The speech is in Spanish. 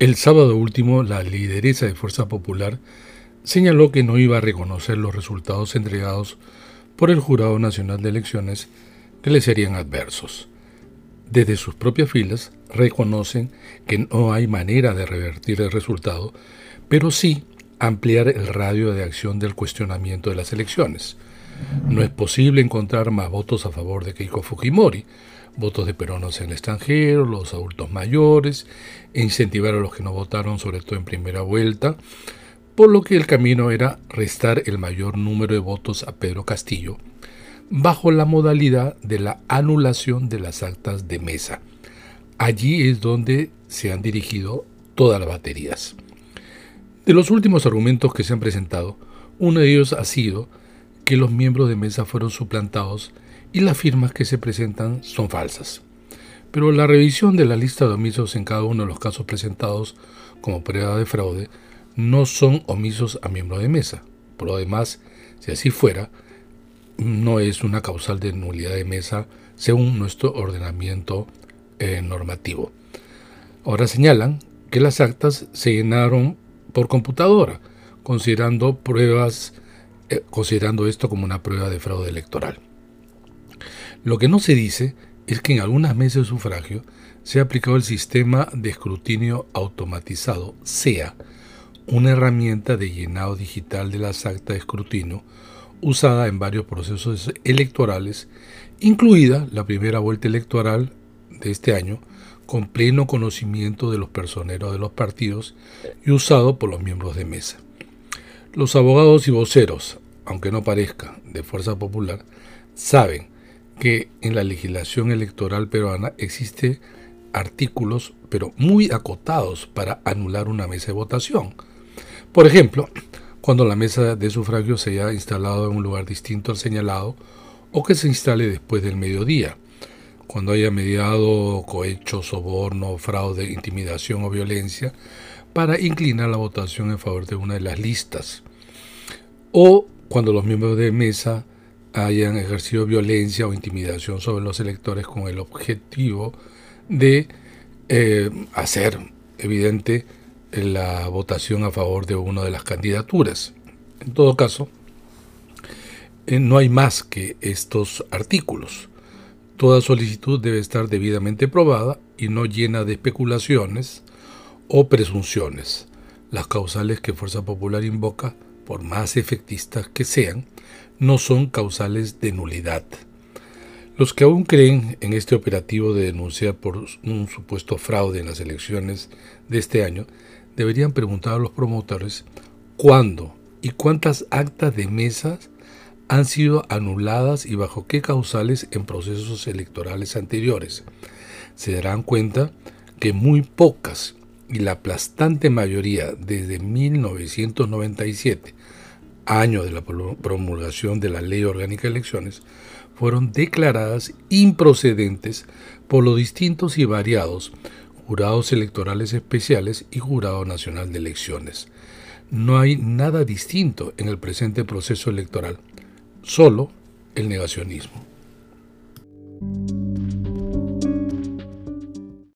El sábado último, la lideresa de Fuerza Popular señaló que no iba a reconocer los resultados entregados por el Jurado Nacional de Elecciones que le serían adversos. Desde sus propias filas reconocen que no hay manera de revertir el resultado, pero sí ampliar el radio de acción del cuestionamiento de las elecciones. No es posible encontrar más votos a favor de Keiko Fujimori, votos de peruanos en el extranjero, los adultos mayores, e incentivar a los que no votaron, sobre todo en primera vuelta, por lo que el camino era restar el mayor número de votos a Pedro Castillo, bajo la modalidad de la anulación de las actas de mesa. Allí es donde se han dirigido todas las baterías. De los últimos argumentos que se han presentado, uno de ellos ha sido que los miembros de mesa fueron suplantados y las firmas que se presentan son falsas. Pero la revisión de la lista de omisos en cada uno de los casos presentados como prueba de fraude no son omisos a miembro de mesa. Por lo demás, si así fuera, no es una causal de nulidad de mesa según nuestro ordenamiento eh, normativo. Ahora señalan que las actas se llenaron por computadora, considerando pruebas, eh, considerando esto como una prueba de fraude electoral. Lo que no se dice es que en algunas mesas de sufragio se ha aplicado el sistema de escrutinio automatizado, SEA, una herramienta de llenado digital de las actas de escrutinio usada en varios procesos electorales, incluida la primera vuelta electoral de este año, con pleno conocimiento de los personeros de los partidos y usado por los miembros de mesa. Los abogados y voceros, aunque no parezca, de Fuerza Popular, saben que en la legislación electoral peruana existe artículos, pero muy acotados para anular una mesa de votación. Por ejemplo, cuando la mesa de sufragio se haya instalado en un lugar distinto al señalado o que se instale después del mediodía, cuando haya mediado cohecho, soborno, fraude, intimidación o violencia para inclinar la votación en favor de una de las listas, o cuando los miembros de mesa hayan ejercido violencia o intimidación sobre los electores con el objetivo de eh, hacer evidente la votación a favor de una de las candidaturas. En todo caso, eh, no hay más que estos artículos. Toda solicitud debe estar debidamente probada y no llena de especulaciones o presunciones. Las causales que Fuerza Popular invoca, por más efectistas que sean, no son causales de nulidad. Los que aún creen en este operativo de denuncia por un supuesto fraude en las elecciones de este año deberían preguntar a los promotores cuándo y cuántas actas de mesas han sido anuladas y bajo qué causales en procesos electorales anteriores. Se darán cuenta que muy pocas y la aplastante mayoría desde 1997 año de la promulgación de la Ley Orgánica de Elecciones, fueron declaradas improcedentes por los distintos y variados jurados electorales especiales y Jurado Nacional de Elecciones. No hay nada distinto en el presente proceso electoral, solo el negacionismo.